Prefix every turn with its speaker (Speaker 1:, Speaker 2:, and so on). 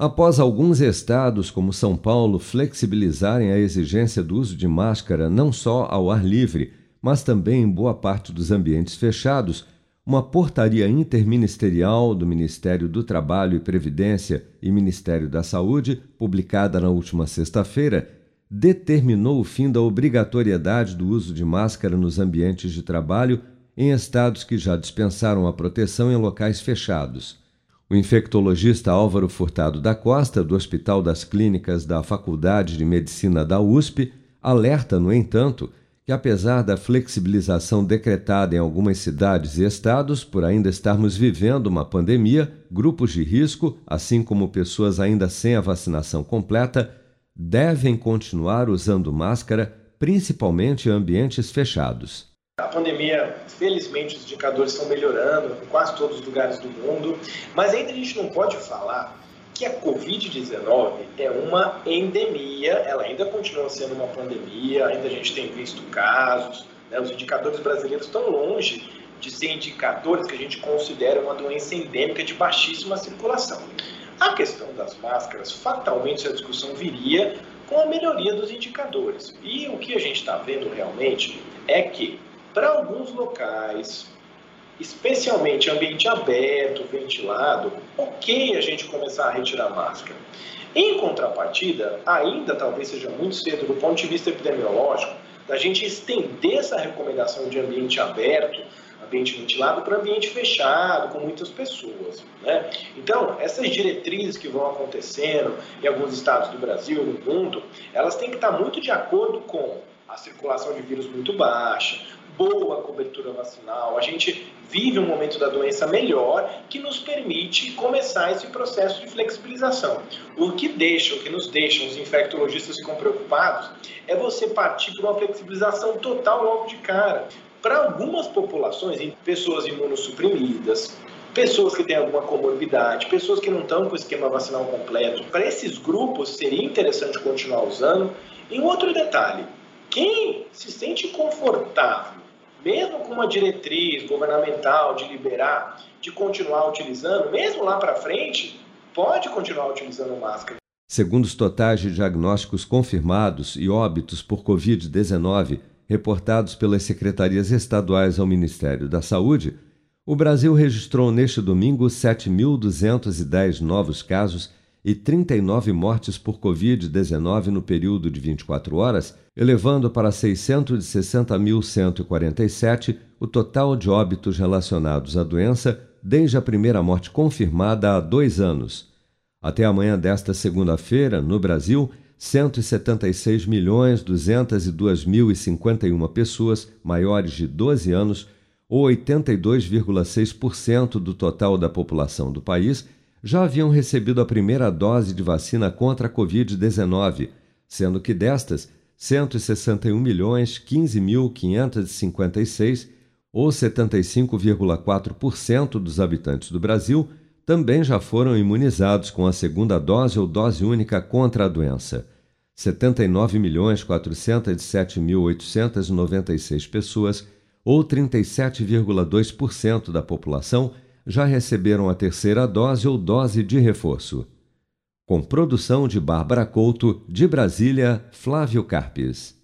Speaker 1: Após alguns estados, como São Paulo, flexibilizarem a exigência do uso de máscara não só ao ar livre, mas também em boa parte dos ambientes fechados, uma portaria interministerial do Ministério do Trabalho e Previdência e Ministério da Saúde, publicada na última sexta-feira, determinou o fim da obrigatoriedade do uso de máscara nos ambientes de trabalho em estados que já dispensaram a proteção em locais fechados. O infectologista Álvaro Furtado da Costa, do Hospital das Clínicas da Faculdade de Medicina da USP, alerta, no entanto, que apesar da flexibilização decretada em algumas cidades e estados, por ainda estarmos vivendo uma pandemia, grupos de risco, assim como pessoas ainda sem a vacinação completa, devem continuar usando máscara, principalmente em ambientes fechados.
Speaker 2: A pandemia, felizmente, os indicadores estão melhorando em quase todos os lugares do mundo, mas ainda a gente não pode falar que a Covid-19 é uma endemia, ela ainda continua sendo uma pandemia, ainda a gente tem visto casos, né? os indicadores brasileiros estão longe de ser indicadores que a gente considera uma doença endêmica de baixíssima circulação. A questão das máscaras, fatalmente, essa discussão viria com a melhoria dos indicadores. E o que a gente está vendo realmente é que para alguns locais, especialmente ambiente aberto, ventilado, ok a gente começar a retirar máscara. Em contrapartida, ainda talvez seja muito cedo do ponto de vista epidemiológico, da gente estender essa recomendação de ambiente aberto, ambiente ventilado, para ambiente fechado, com muitas pessoas. Né? Então, essas diretrizes que vão acontecendo em alguns estados do Brasil, no mundo, elas têm que estar muito de acordo com a circulação de vírus muito baixa, boa cobertura vacinal, a gente vive um momento da doença melhor que nos permite começar esse processo de flexibilização. O que deixa, o que nos deixa os infectologistas ficam preocupados é você partir para uma flexibilização total logo de cara. Para algumas populações, pessoas imunossuprimidas, pessoas que têm alguma comorbidade, pessoas que não estão com o esquema vacinal completo, para esses grupos seria interessante continuar usando. E um outro detalhe, quem se sente confortável, mesmo com uma diretriz governamental de liberar, de continuar utilizando, mesmo lá para frente, pode continuar utilizando máscara.
Speaker 1: Segundo os totais de diagnósticos confirmados e óbitos por Covid-19 reportados pelas secretarias estaduais ao Ministério da Saúde, o Brasil registrou neste domingo 7.210 novos casos e 39 mortes por Covid-19 no período de 24 horas, elevando para 660.147 o total de óbitos relacionados à doença desde a primeira morte confirmada há dois anos. Até amanhã desta segunda-feira, no Brasil, 176.202.051 pessoas maiores de 12 anos, ou 82,6% do total da população do país, já haviam recebido a primeira dose de vacina contra a Covid-19, sendo que destas, 161.015.556, ou 75,4% dos habitantes do Brasil, também já foram imunizados com a segunda dose ou dose única contra a doença. 79.407.896 pessoas, ou 37,2% da população, já receberam a terceira dose ou dose de reforço. Com produção de Bárbara Couto, de Brasília, Flávio Carpes.